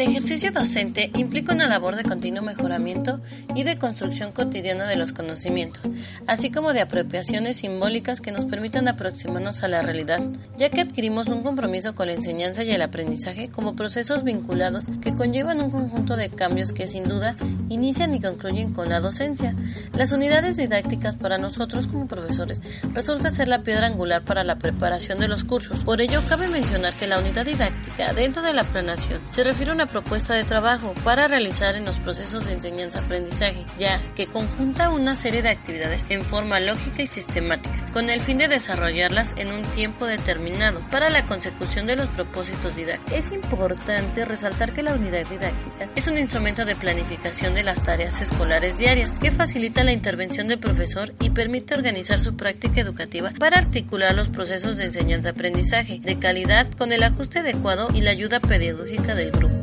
ejercicio docente implica una labor de continuo mejoramiento y de construcción cotidiana de los conocimientos, así como de apropiaciones simbólicas que nos permitan aproximarnos a la realidad, ya que adquirimos un compromiso con la enseñanza y el aprendizaje como procesos vinculados que conllevan un conjunto de cambios que sin duda inician y concluyen con la docencia. Las unidades didácticas para nosotros como profesores resulta ser la piedra angular para la preparación de los cursos. Por ello, cabe mencionar que la unidad didáctica dentro de la planación se refiere a una propuesta de trabajo para realizar en los procesos de enseñanza-aprendizaje, ya que conjunta una serie de actividades en forma lógica y sistemática, con el fin de desarrollarlas en un tiempo determinado para la consecución de los propósitos didácticos. Es importante resaltar que la unidad didáctica es un instrumento de planificación de las tareas escolares diarias que facilita la intervención del profesor y permite organizar su práctica educativa para articular los procesos de enseñanza-aprendizaje de calidad con el ajuste adecuado y la ayuda pedagógica del grupo.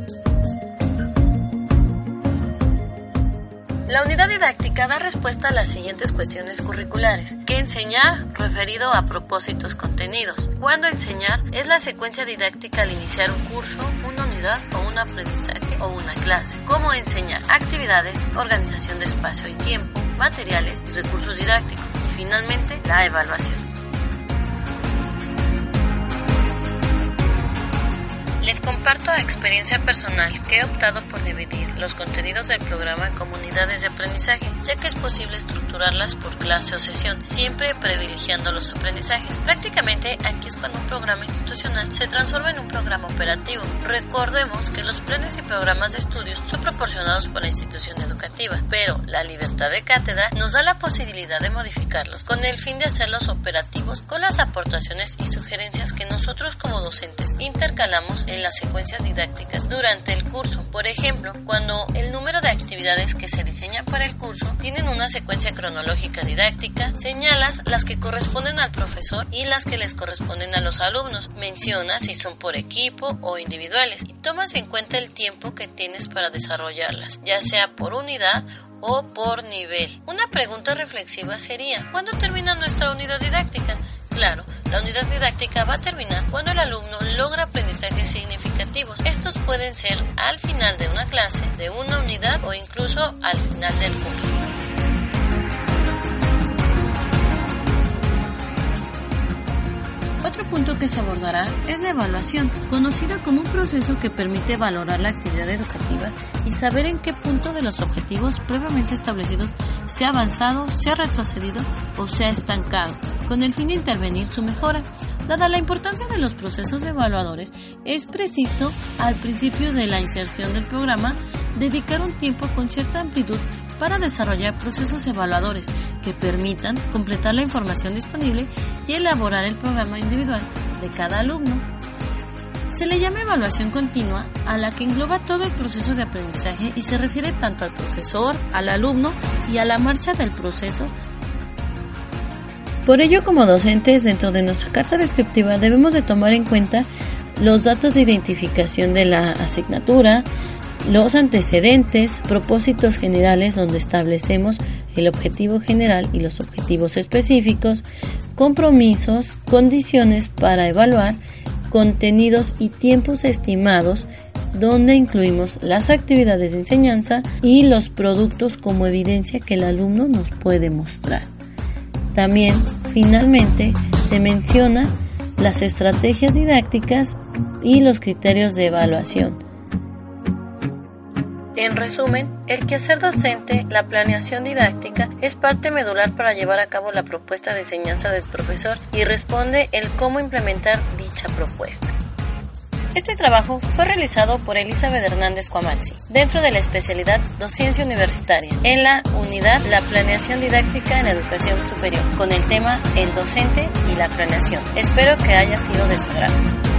La unidad didáctica da respuesta a las siguientes cuestiones curriculares. ¿Qué enseñar? Referido a propósitos contenidos. ¿Cuándo enseñar? Es la secuencia didáctica al iniciar un curso, una unidad o un aprendizaje o una clase. ¿Cómo enseñar? Actividades, organización de espacio y tiempo, materiales y recursos didácticos. Y finalmente, la evaluación. Les comparto experiencia personal que he optado por dividir los contenidos del programa en comunidades de aprendizaje, ya que es posible estructurarlas por clase o sesión, siempre privilegiando los aprendizajes. Prácticamente aquí es cuando un programa institucional se transforma en un programa operativo. Recordemos que los planes y programas de estudios son proporcionados por la institución educativa, pero la libertad de cátedra nos da la posibilidad de modificarlos con el fin de hacerlos operativos con las aportaciones y sugerencias que nosotros como docentes intercalamos las secuencias didácticas durante el curso. Por ejemplo, cuando el número de actividades que se diseñan para el curso tienen una secuencia cronológica didáctica, señalas las que corresponden al profesor y las que les corresponden a los alumnos. Mencionas si son por equipo o individuales y tomas en cuenta el tiempo que tienes para desarrollarlas, ya sea por unidad o por nivel. Una pregunta reflexiva sería, ¿cuándo termina nuestra unidad didáctica? Claro, la unidad didáctica va a terminar cuando el alumno logra aprendizajes significativos. Estos pueden ser al final de una clase, de una unidad o incluso al final del curso. Otro punto que se abordará es la evaluación, conocida como un proceso que permite valorar la actividad educativa y saber en qué punto de los objetivos previamente establecidos se ha avanzado, se ha retrocedido o se ha estancado, con el fin de intervenir su mejora. Dada la importancia de los procesos evaluadores, es preciso, al principio de la inserción del programa, dedicar un tiempo con cierta amplitud para desarrollar procesos evaluadores que permitan completar la información disponible y elaborar el programa individual de cada alumno. Se le llama evaluación continua a la que engloba todo el proceso de aprendizaje y se refiere tanto al profesor, al alumno y a la marcha del proceso. Por ello, como docentes, dentro de nuestra carta descriptiva debemos de tomar en cuenta los datos de identificación de la asignatura, los antecedentes, propósitos generales donde establecemos el objetivo general y los objetivos específicos, compromisos, condiciones para evaluar, contenidos y tiempos estimados donde incluimos las actividades de enseñanza y los productos como evidencia que el alumno nos puede mostrar. También, finalmente, se menciona las estrategias didácticas y los criterios de evaluación en resumen, el quehacer docente, la planeación didáctica, es parte medular para llevar a cabo la propuesta de enseñanza del profesor y responde el cómo implementar dicha propuesta. Este trabajo fue realizado por Elizabeth Hernández Cuamatzi, dentro de la especialidad Docencia Universitaria, en la unidad La Planeación Didáctica en Educación Superior, con el tema El docente y la planeación. Espero que haya sido de su agrado.